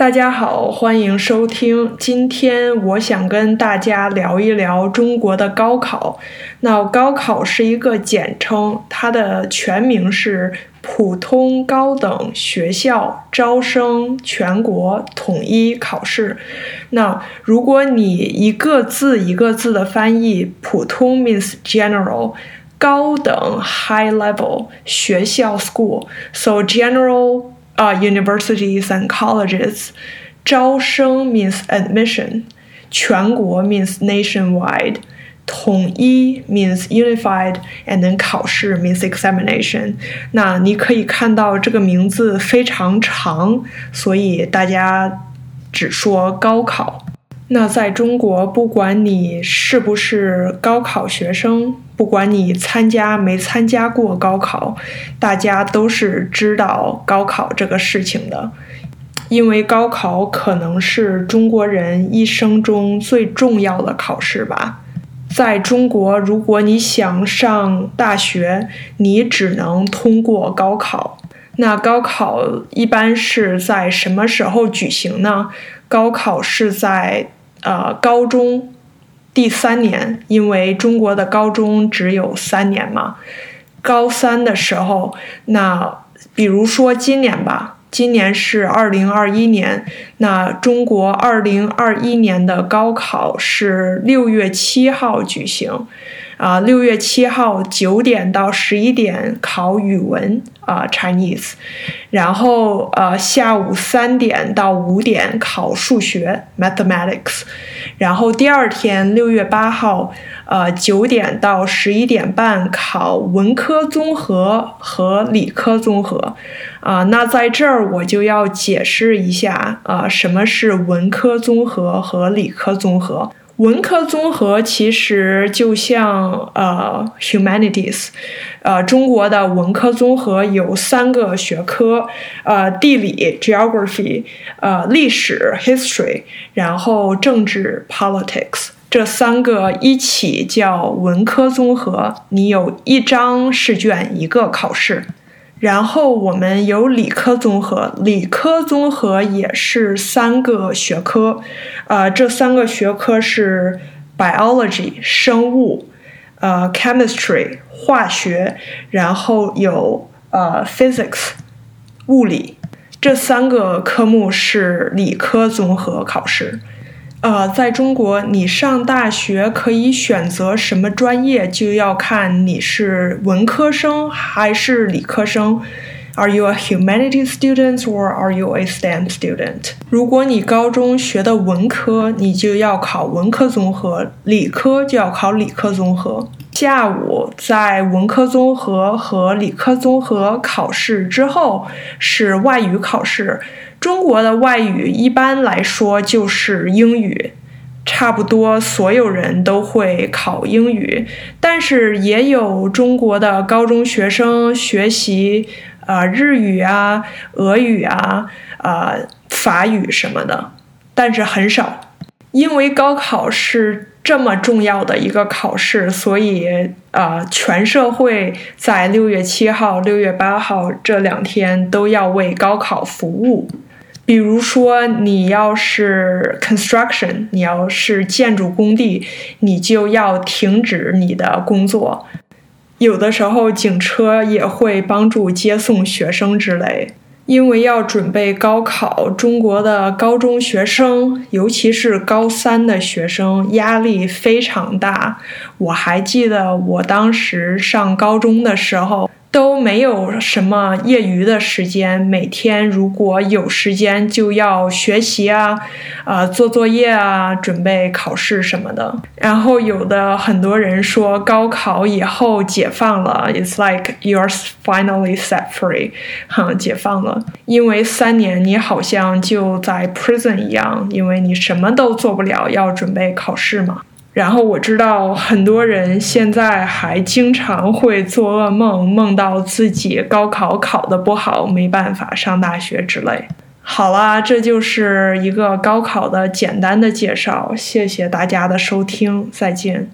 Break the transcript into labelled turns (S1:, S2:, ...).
S1: 大家好，欢迎收听。今天我想跟大家聊一聊中国的高考。那高考是一个简称，它的全名是普通高等学校招生全国统一考试。那如果你一个字一个字的翻译，普通 means general，高等 high level，学校 school，so general。啊，universities and colleges，招生 means admission，全国 means nationwide，统一 means unified，and then 考试 means examination。那你可以看到这个名字非常长，所以大家只说高考。 那在中国，不管你是不是高考学生，不管你参加没参加过高考，大家都是知道高考这个事情的，因为高考可能是中国人一生中最重要的考试吧。在中国，如果你想上大学，你只能通过高考。那高考一般是在什么时候举行呢？高考是在。呃，高中第三年，因为中国的高中只有三年嘛。高三的时候，那比如说今年吧，今年是二零二一年，那中国二零二一年的高考是六月七号举行。啊，六月七号九点到十一点考语文啊，Chinese，然后呃下午三点到五点考数学，Mathematics，然后第二天六月八号呃九点到十一点半考文科综合和理科综合，啊，那在这儿我就要解释一下啊，什么是文科综合和理科综合。文科综合其实就像呃，humanities，呃，中国的文科综合有三个学科，呃，地理 geography，呃，历史 history，然后政治 politics，这三个一起叫文科综合。你有一张试卷，一个考试。然后我们有理科综合，理科综合也是三个学科，呃，这三个学科是 biology 生物，呃，chemistry 化学，然后有呃 physics 物理，这三个科目是理科综合考试。呃，在中国，你上大学可以选择什么专业，就要看你是文科生还是理科生。Are you a humanities student or are you a STEM student？如果你高中学的文科，你就要考文科综合；理科就要考理科综合。下午在文科综合和理科综合考试之后是外语考试。中国的外语一般来说就是英语，差不多所有人都会考英语，但是也有中国的高中学生学习啊日语啊、俄语啊、啊法语什么的，但是很少，因为高考是。这么重要的一个考试，所以呃，全社会在六月七号、六月八号这两天都要为高考服务。比如说，你要是 construction，你要是建筑工地，你就要停止你的工作。有的时候，警车也会帮助接送学生之类。因为要准备高考，中国的高中学生，尤其是高三的学生，压力非常大。我还记得我当时上高中的时候。都没有什么业余的时间，每天如果有时间就要学习啊，啊做作业啊，准备考试什么的。然后有的很多人说高考以后解放了，It's like you're finally set free，哈，解放了，因为三年你好像就在 prison 一样，因为你什么都做不了，要准备考试嘛。然后我知道很多人现在还经常会做噩梦，梦到自己高考考得不好，没办法上大学之类。好啦，这就是一个高考的简单的介绍，谢谢大家的收听，再见。